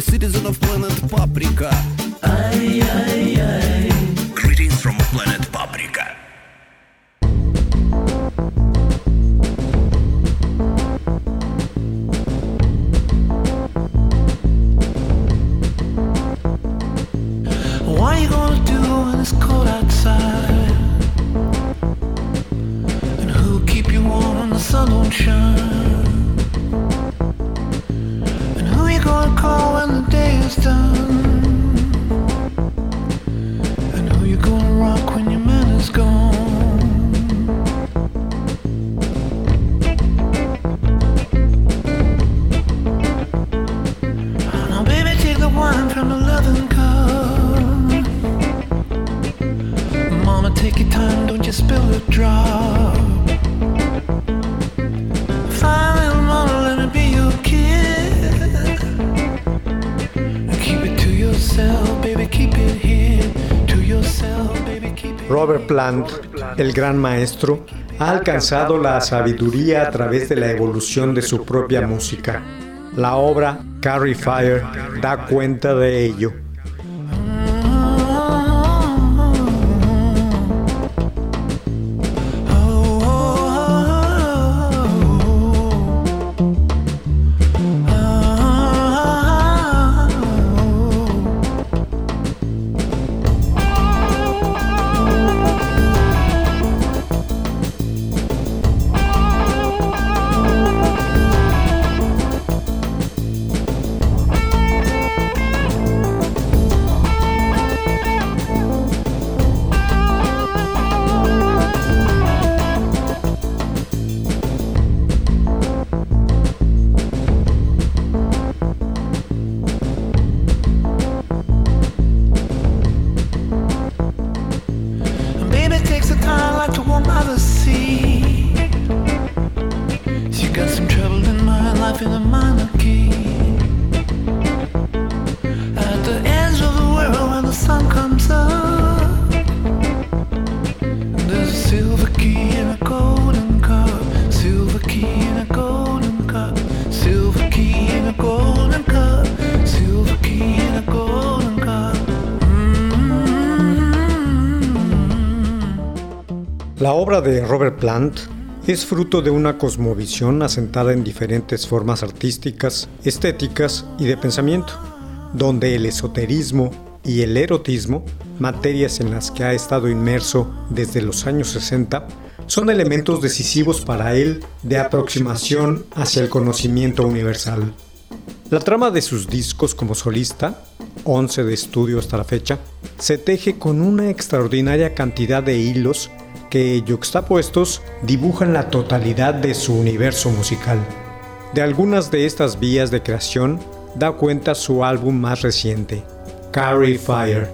A citizen of planet Paprika. ay, ay, ay. Greetings from planet Paprika. What you gonna do when it's cold outside? And who'll keep you warm when the sun don't shine? Gonna call when the day is done? El gran maestro, ha alcanzado la sabiduría a través de la evolución de su propia música. La obra Carry Fire da cuenta de ello. La obra de Robert Plant es fruto de una cosmovisión asentada en diferentes formas artísticas, estéticas y de pensamiento, donde el esoterismo y el erotismo, materias en las que ha estado inmerso desde los años 60, son elementos decisivos para él de aproximación hacia el conocimiento universal. La trama de sus discos como solista, 11 de estudio hasta la fecha, se teje con una extraordinaria cantidad de hilos que, yuxtapuestos, dibujan la totalidad de su universo musical. De algunas de estas vías de creación da cuenta su álbum más reciente, Carry Fire.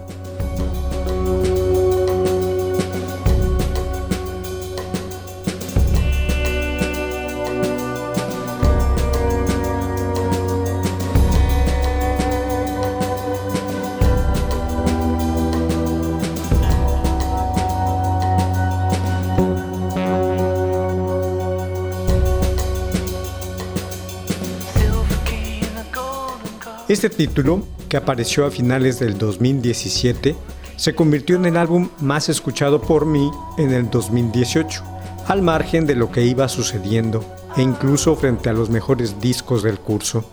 Este título, que apareció a finales del 2017, se convirtió en el álbum más escuchado por mí en el 2018, al margen de lo que iba sucediendo e incluso frente a los mejores discos del curso.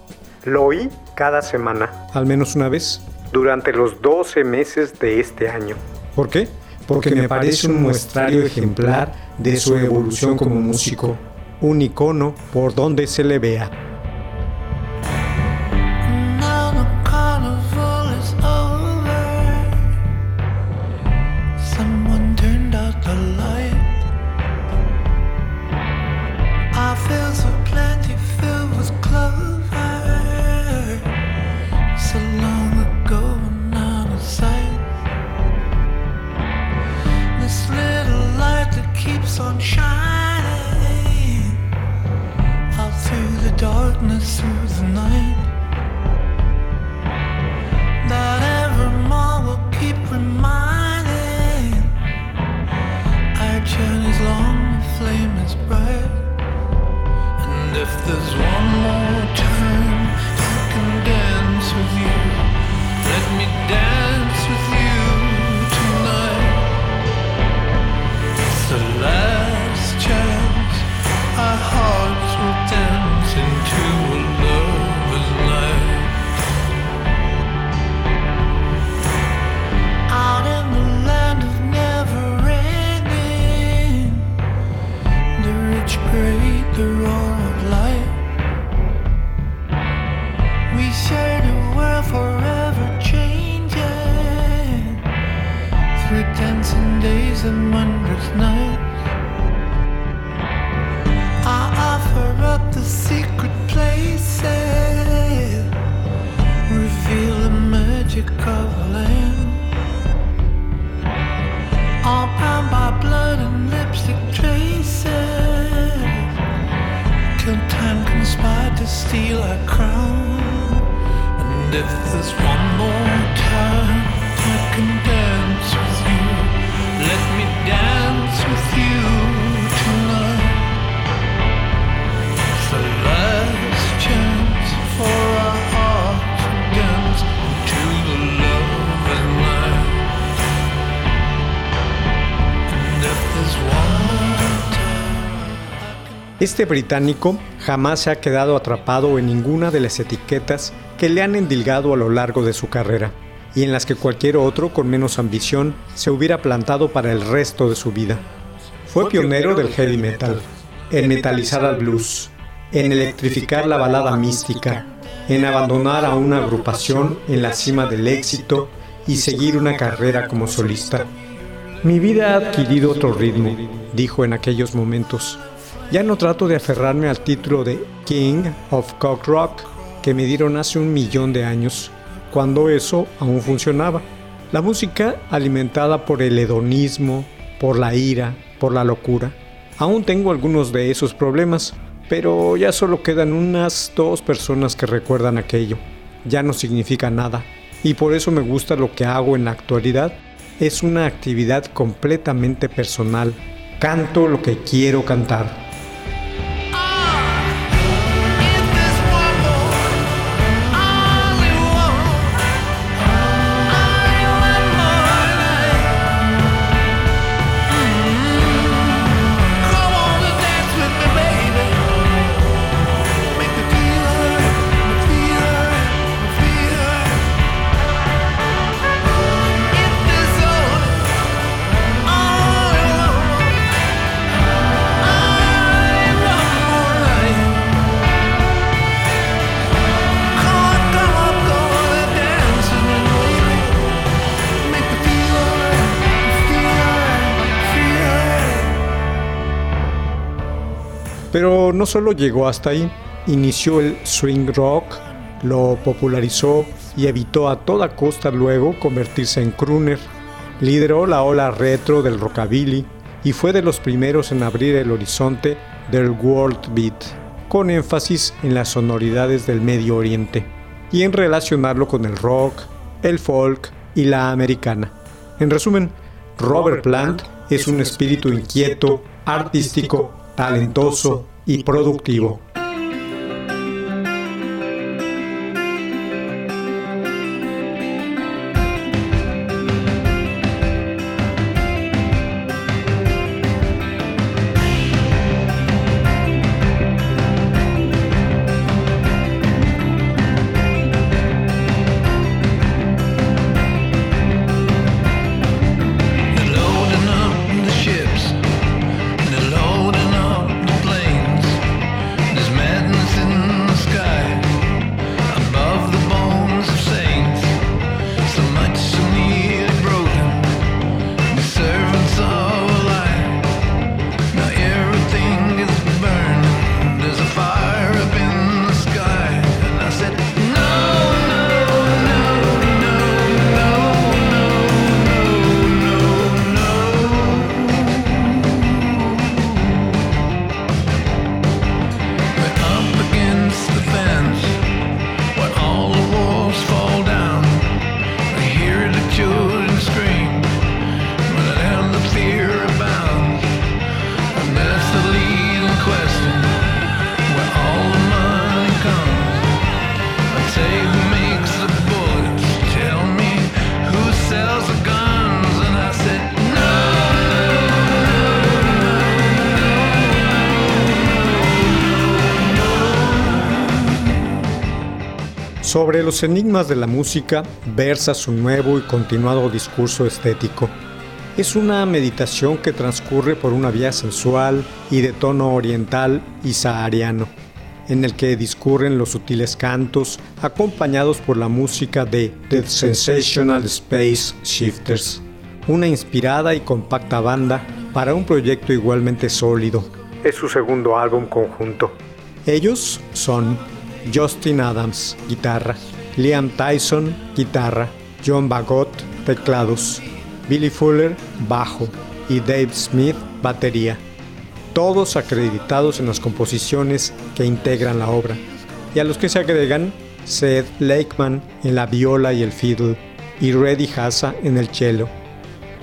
Lo oí cada semana, al menos una vez, durante los 12 meses de este año. ¿Por qué? Porque me parece un muestrario ejemplar de su evolución como músico, un icono por donde se le vea. Este británico jamás se ha quedado atrapado en ninguna de las etiquetas que le han endilgado a lo largo de su carrera y en las que cualquier otro con menos ambición se hubiera plantado para el resto de su vida. Fue pionero del heavy metal, en metalizar al blues, en electrificar la balada mística, en abandonar a una agrupación en la cima del éxito y seguir una carrera como solista. Mi vida ha adquirido otro ritmo, dijo en aquellos momentos. Ya no trato de aferrarme al título de King of Cock Rock que me dieron hace un millón de años, cuando eso aún funcionaba. La música alimentada por el hedonismo, por la ira, por la locura. Aún tengo algunos de esos problemas, pero ya solo quedan unas dos personas que recuerdan aquello. Ya no significa nada. Y por eso me gusta lo que hago en la actualidad. Es una actividad completamente personal. Canto lo que quiero cantar. Pero no solo llegó hasta ahí, inició el swing rock, lo popularizó y evitó a toda costa luego convertirse en crooner. Lideró la ola retro del rockabilly y fue de los primeros en abrir el horizonte del world beat, con énfasis en las sonoridades del Medio Oriente y en relacionarlo con el rock, el folk y la americana. En resumen, Robert Plant es un espíritu inquieto, artístico, talentoso y productivo. Sobre los enigmas de la música versa su nuevo y continuado discurso estético. Es una meditación que transcurre por una vía sensual y de tono oriental y sahariano, en el que discurren los sutiles cantos acompañados por la música de The Sensational Space Shifters, una inspirada y compacta banda para un proyecto igualmente sólido. Es su segundo álbum conjunto. Ellos son Justin Adams, guitarra, Liam Tyson, guitarra, John Bagot, teclados, Billy Fuller, bajo. Y Dave Smith, batería. Todos acreditados en las composiciones que integran la obra, y a los que se agregan Seth Lakeman en la viola y el fiddle y Reddy Hassa en el cello.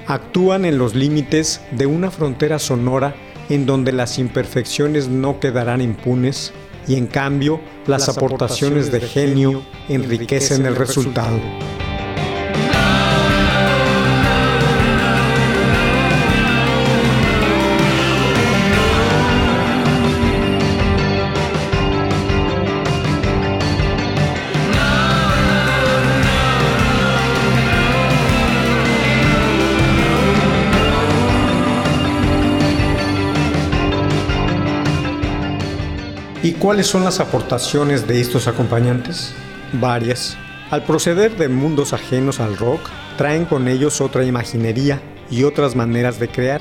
Actúan en los límites de una frontera sonora en donde las imperfecciones no quedarán impunes y en cambio las aportaciones de genio enriquecen el resultado. Cuáles son las aportaciones de estos acompañantes? Varias. Al proceder de mundos ajenos al rock, traen con ellos otra imaginería y otras maneras de crear,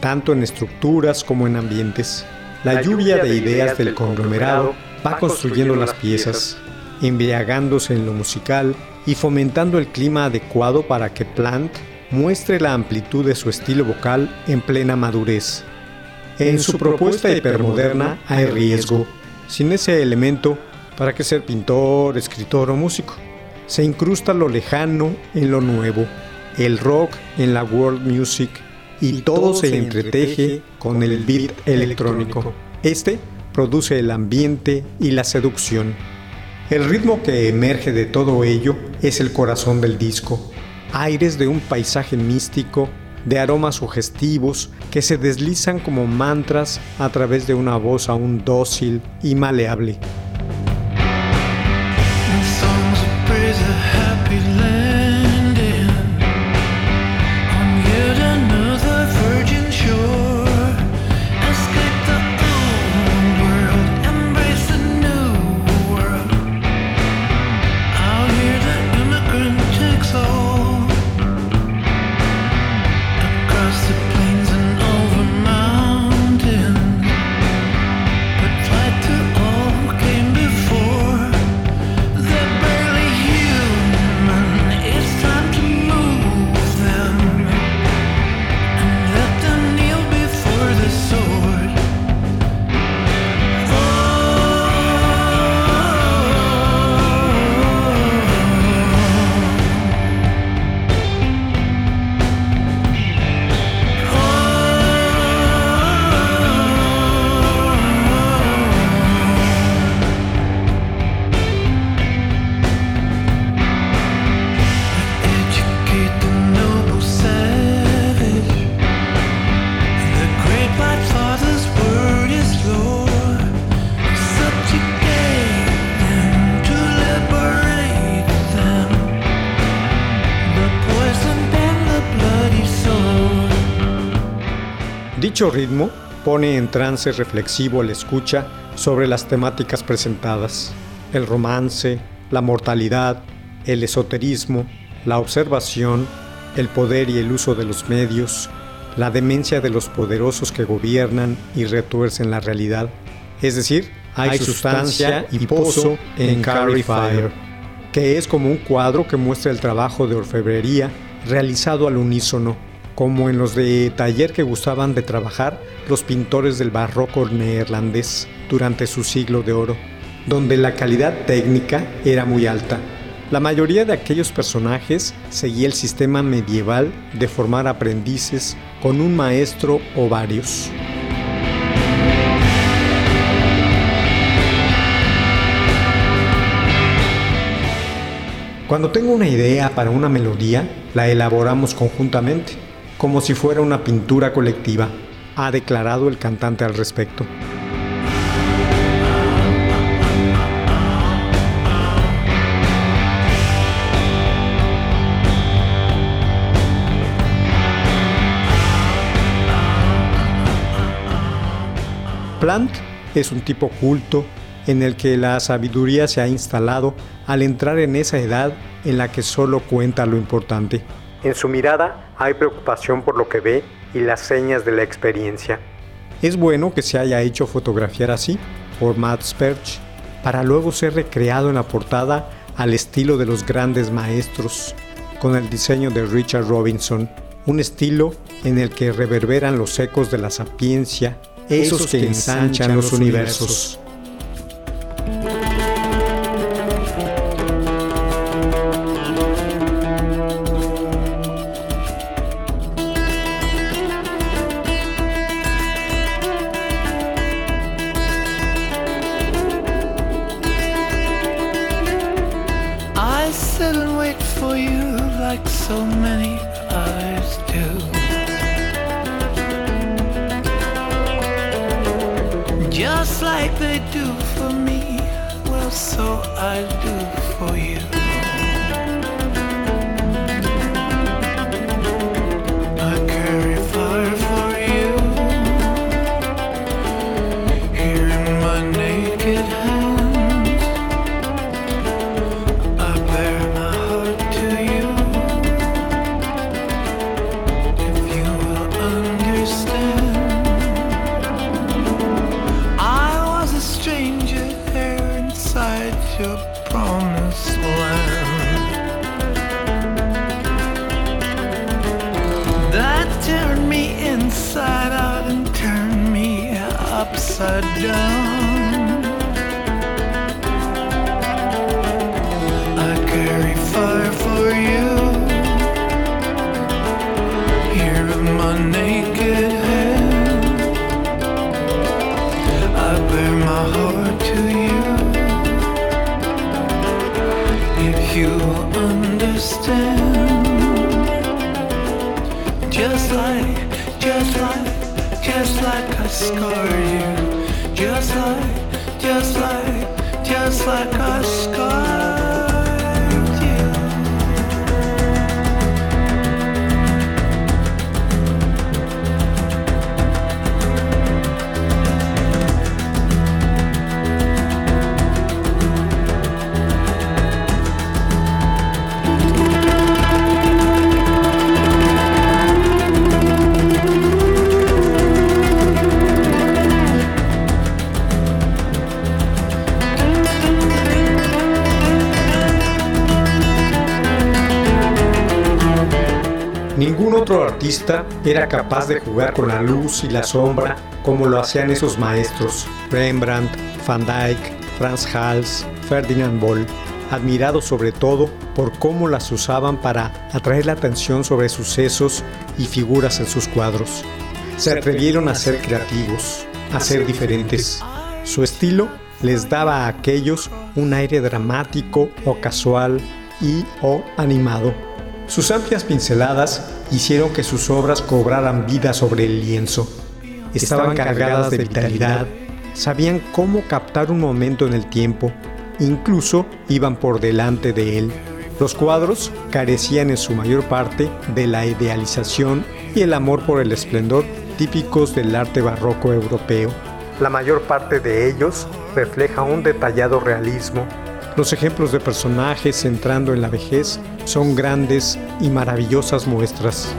tanto en estructuras como en ambientes. La, lluvia, de, ideas del conglomerado va construyendo las piezas, embriagándose en lo musical y fomentando el clima adecuado para que Plant muestre la amplitud de su estilo vocal en plena madurez. En su propuesta hipermoderna hay riesgo, sin ese elemento, ¿para qué ser pintor, escritor o músico? Se incrusta lo lejano en lo nuevo, el rock en la world music y, todo se entreteje con el beat electrónico. Este produce el ambiente y la seducción. El ritmo que emerge de todo ello es el corazón del disco, aires de un paisaje místico de aromas sugestivos que se deslizan como mantras a través de una voz aún dócil y maleable. Dicho ritmo pone en trance reflexivo al escucha sobre las temáticas presentadas, el romance, la mortalidad, el esoterismo, la observación, el poder y el uso de los medios, la demencia de los poderosos que gobiernan y retuercen la realidad. Es decir, hay, sustancia y pozo en Carry Fire, que es como un cuadro que muestra el trabajo de orfebrería realizado al unísono como en los de taller que gustaban de trabajar los pintores del barroco neerlandés durante su siglo de oro, donde la calidad técnica era muy alta. La mayoría de aquellos personajes seguía el sistema medieval de formar aprendices con un maestro o varios. Cuando tengo una idea para una melodía, la elaboramos conjuntamente como si fuera una pintura colectiva, ha declarado el cantante al respecto. Plant es un tipo culto en el que la sabiduría se ha instalado al entrar en esa edad en la que solo cuenta lo importante. En su mirada hay preocupación por lo que ve y las señas de la experiencia. Es bueno que se haya hecho fotografiar así por Matt Sperch para luego ser recreado en la portada al estilo de los grandes maestros, con el diseño de Richard Robinson, un estilo en el que reverberan los ecos de la sapiencia, esos, que, ensanchan los universos. Scarred you, just like, just like, just like I scarred Ningún otro artista era capaz de jugar con la luz y la sombra como lo hacían esos maestros, Rembrandt, Van Dyck, Franz Hals, Ferdinand Boll, admirados sobre todo por cómo las usaban para atraer la atención sobre sucesos y figuras en sus cuadros. Se atrevieron a ser creativos, a ser diferentes. Su estilo les daba a aquellos un aire dramático o casual y o animado. Sus amplias pinceladas hicieron que sus obras cobraran vida sobre el lienzo. Estaban cargadas de vitalidad, sabían cómo captar un momento en el tiempo, incluso iban por delante de él. Los cuadros carecían en su mayor parte de la idealización y el amor por el esplendor típicos del arte barroco europeo. La mayor parte de ellos refleja un detallado realismo. Los ejemplos de personajes entrando en la vejez son grandes y maravillosas muestras.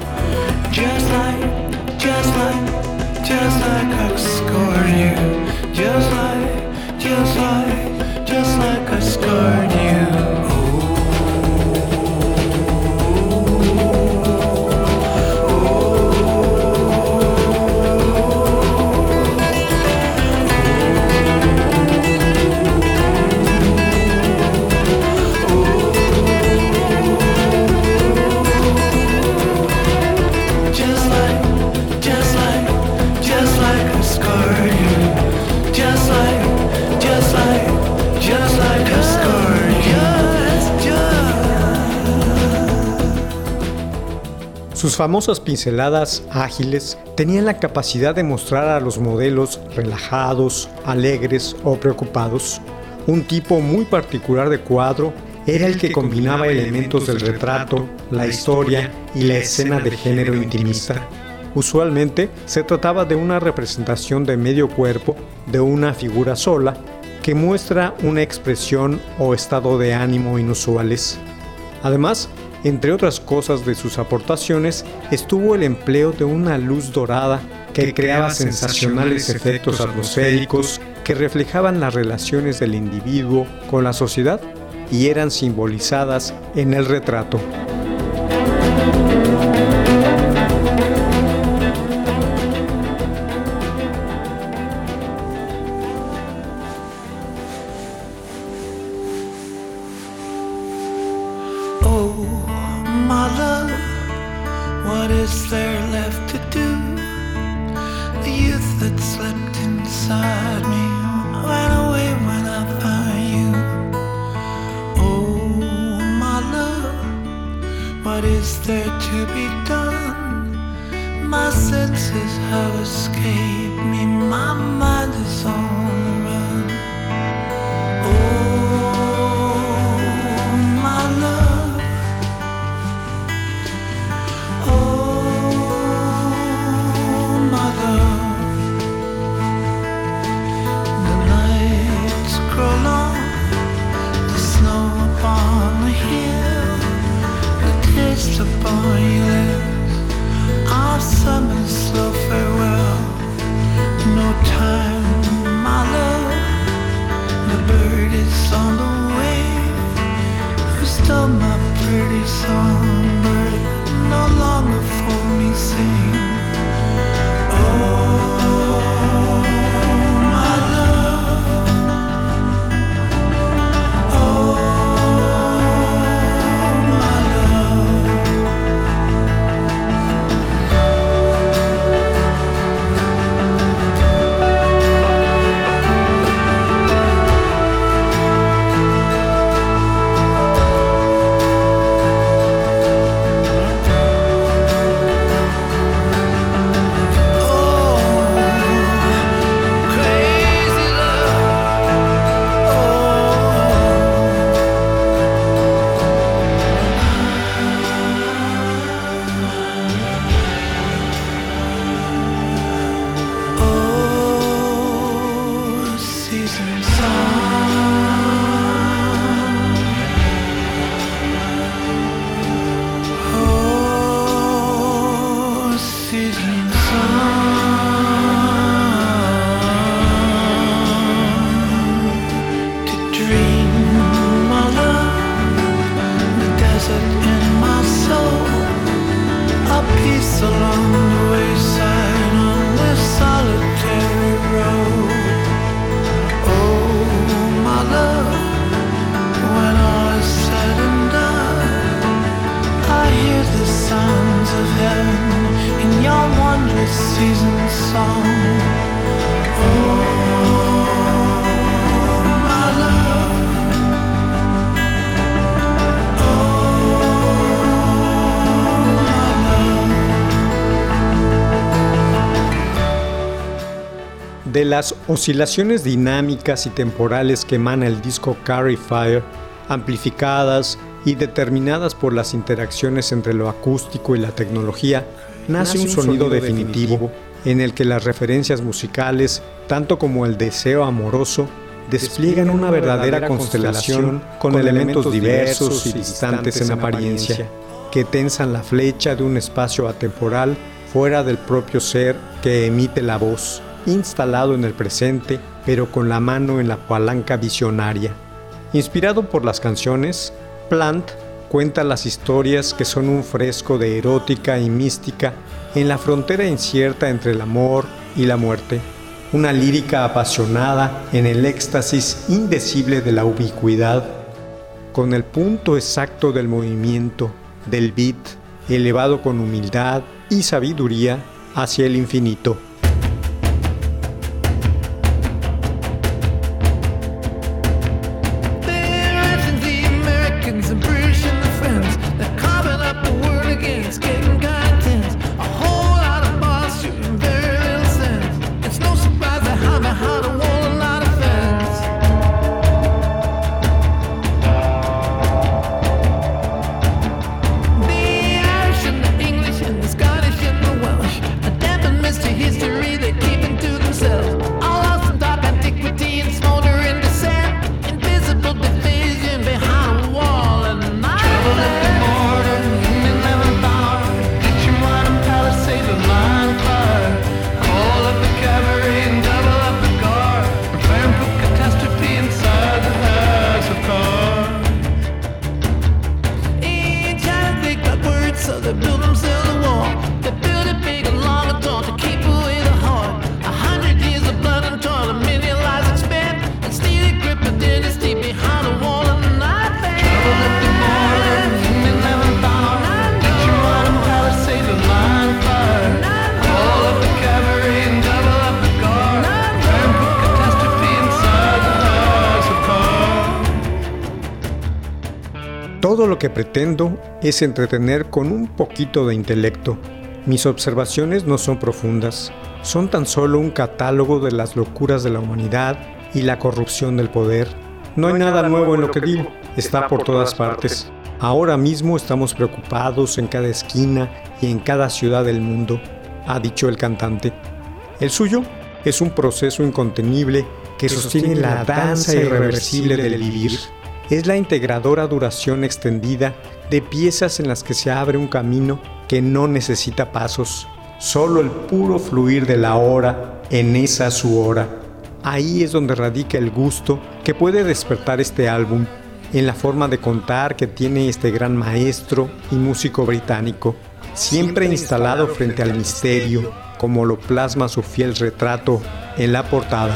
Famosas pinceladas ágiles tenían la capacidad de mostrar a los modelos relajados, alegres o preocupados. Un tipo muy particular de cuadro era el que combinaba elementos del retrato, la historia y la escena de género intimista. Usualmente se trataba de una representación de medio cuerpo de una figura sola que muestra una expresión o estado de ánimo inusuales. Además, entre otras cosas de sus aportaciones, estuvo el empleo de una luz dorada que creaba sensacionales efectos atmosféricos que reflejaban las relaciones del individuo con la sociedad y eran simbolizadas en el retrato. Is there to be done? My senses have escaped me, my mind is on the run. Oh, my love. Oh, my love. The nights grow long, the snow upon the hill, taste upon your our farewell. No time, my love. The bird is on the stole my pretty songbird? No longer for me sing. Las oscilaciones dinámicas y temporales que emana el disco Carry Fire, amplificadas y determinadas por las interacciones entre lo acústico y la tecnología, nace, un, sonido, definitivo en el que las referencias musicales, tanto como el deseo amoroso, despliegan una verdadera constelación con elementos diversos y distantes en apariencia, que tensan la flecha de un espacio atemporal fuera del propio ser que emite la voz, instalado en el presente, pero con la mano en la palanca visionaria. Inspirado por las canciones, Plant cuenta las historias que son un fresco de erótica y mística en la frontera incierta entre el amor y la muerte. Una lírica apasionada en el éxtasis indecible de la ubicuidad, con el punto exacto del movimiento, del beat, elevado con humildad y sabiduría hacia el infinito. Todo lo que pretendo es entretener con un poquito de intelecto. Mis observaciones no son profundas, son tan solo un catálogo de las locuras de la humanidad y la corrupción del poder. No hay nada nuevo en lo que digo, está por todas partes. Ahora mismo estamos preocupados en cada esquina y en cada ciudad del mundo, ha dicho el cantante. El suyo es un proceso incontenible que sostiene la danza irreversible del vivir. Es la integradora duración extendida de piezas en las que se abre un camino que no necesita pasos, solo el puro fluir de la hora en esa su hora. Ahí es donde radica el gusto que puede despertar este álbum, en la forma de contar que tiene este gran maestro y músico británico, siempre instalado frente al misterio, como lo plasma su fiel retrato en la portada.